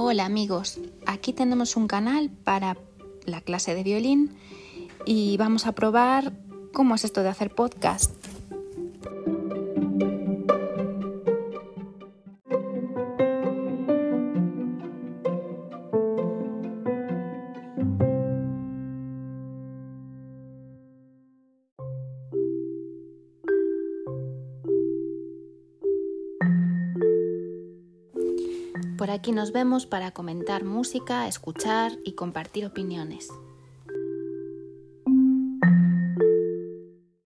Hola amigos, aquí tenemos un canal para la clase de violín y vamos a probar cómo es esto de hacer podcast. Por aquí nos vemos para comentar música, escuchar y compartir opiniones.